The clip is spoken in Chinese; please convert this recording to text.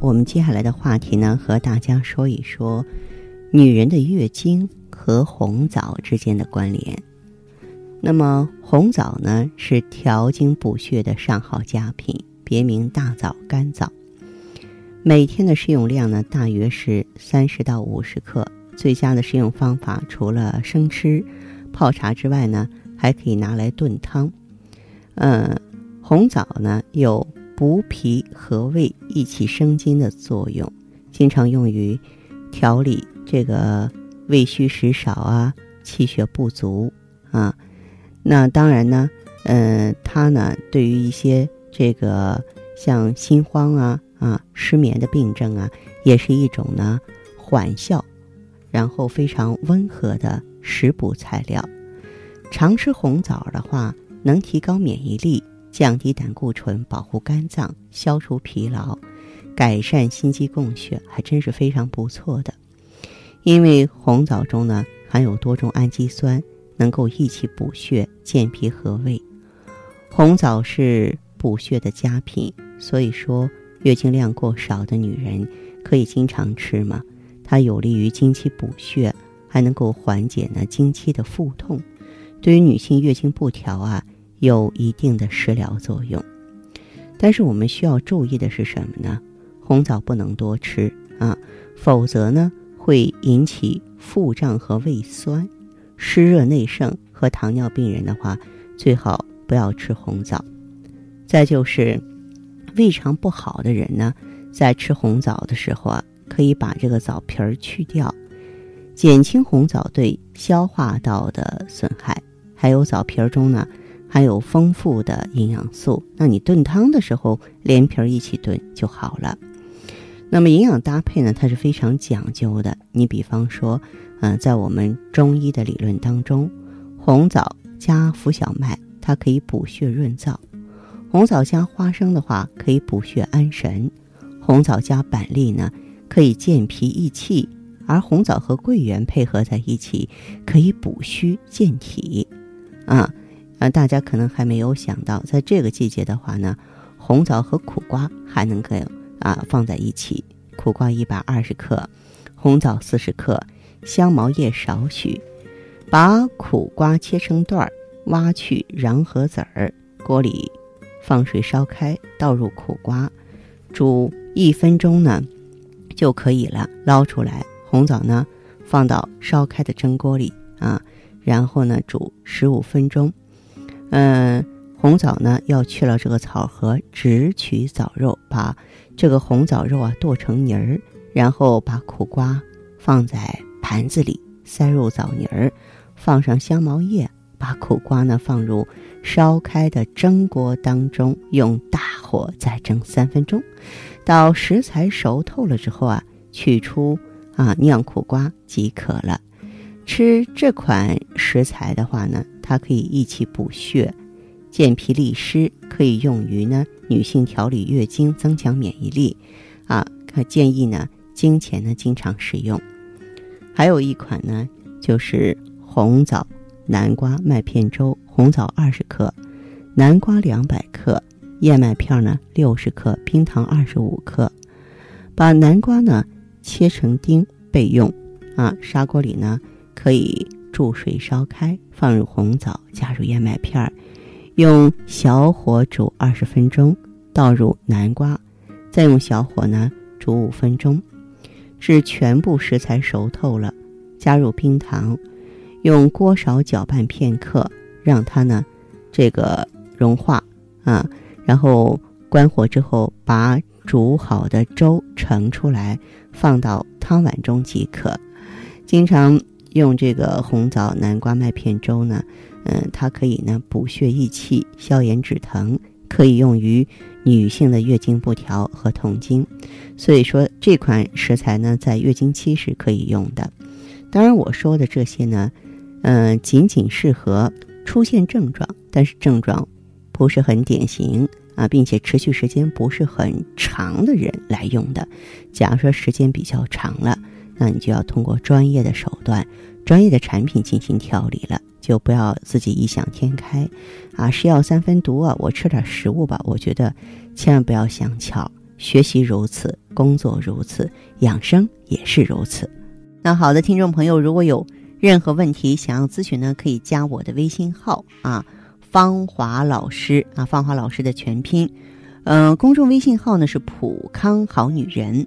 我们接下来的话题呢，和大家说一说女人的月经和红枣之间的关联。那么，红枣呢是调经补血的上好佳品，别名大枣、干枣。每天的食用量呢，大约是三十到五十克。最佳的食用方法，除了生吃、泡茶之外呢，还可以拿来炖汤。嗯，红枣呢有。补脾和胃、益气生津的作用，经常用于调理这个胃虚食少啊、气血不足啊。那当然呢，嗯，它呢对于一些这个像心慌啊、啊失眠的病症啊，也是一种呢缓效，然后非常温和的食补材料。常吃红枣的话，能提高免疫力。降低胆固醇，保护肝脏，消除疲劳，改善心肌供血，还真是非常不错的。因为红枣中呢含有多种氨基酸，能够益气补血、健脾和胃。红枣是补血的佳品，所以说月经量过少的女人可以经常吃嘛。它有利于经期补血，还能够缓解呢经期的腹痛。对于女性月经不调啊。有一定的食疗作用，但是我们需要注意的是什么呢？红枣不能多吃啊，否则呢会引起腹胀和胃酸。湿热内盛和糖尿病人的话，最好不要吃红枣。再就是胃肠不好的人呢，在吃红枣的时候啊，可以把这个枣皮儿去掉，减轻红枣对消化道的损害。还有枣皮儿中呢。含有丰富的营养素，那你炖汤的时候连皮儿一起炖就好了。那么营养搭配呢，它是非常讲究的。你比方说，嗯，在我们中医的理论当中，红枣加浮小麦，它可以补血润燥；红枣加花生的话，可以补血安神；红枣加板栗呢，可以健脾益气；而红枣和桂圆配合在一起，可以补虚健体。啊。啊，大家可能还没有想到，在这个季节的话呢，红枣和苦瓜还能够啊放在一起。苦瓜一百二十克，红枣四十克，香茅叶少许。把苦瓜切成段儿，挖去瓤和籽儿，锅里放水烧开，倒入苦瓜，煮一分钟呢就可以了。捞出来，红枣呢放到烧开的蒸锅里啊，然后呢煮十五分钟。嗯，红枣呢要去了这个草核，只取枣肉，把这个红枣肉啊剁成泥儿，然后把苦瓜放在盘子里，塞入枣泥儿，放上香茅叶，把苦瓜呢放入烧开的蒸锅当中，用大火再蒸三分钟，到食材熟透了之后啊，取出啊酿苦瓜即可了。吃这款食材的话呢。它可以益气补血、健脾利湿，可以用于呢女性调理月经、增强免疫力，啊，可建议呢经前呢经常食用。还有一款呢，就是红枣南瓜麦片粥，红枣二十克，南瓜两百克，燕麦片呢六十克，冰糖二十五克。把南瓜呢切成丁备用，啊，砂锅里呢可以。注水烧开，放入红枣，加入燕麦片儿，用小火煮二十分钟，倒入南瓜，再用小火呢煮五分钟，至全部食材熟透了，加入冰糖，用锅勺搅拌片刻，让它呢这个融化啊，然后关火之后，把煮好的粥盛出来，放到汤碗中即可。经常。用这个红枣南瓜麦片粥呢，嗯，它可以呢补血益气、消炎止疼、可以用于女性的月经不调和痛经，所以说这款食材呢，在月经期是可以用的。当然，我说的这些呢，嗯，仅仅适合出现症状，但是症状不是很典型啊，并且持续时间不是很长的人来用的。假如说时间比较长了，那你就要通过专业的手段、专业的产品进行调理了，就不要自己异想天开啊，是药三分毒啊，我吃点食物吧。我觉得千万不要想巧，学习如此，工作如此，养生也是如此。那好的，听众朋友，如果有任何问题想要咨询呢，可以加我的微信号啊，芳华老师啊，芳华老师的全拼，嗯，公众微信号呢是普康好女人。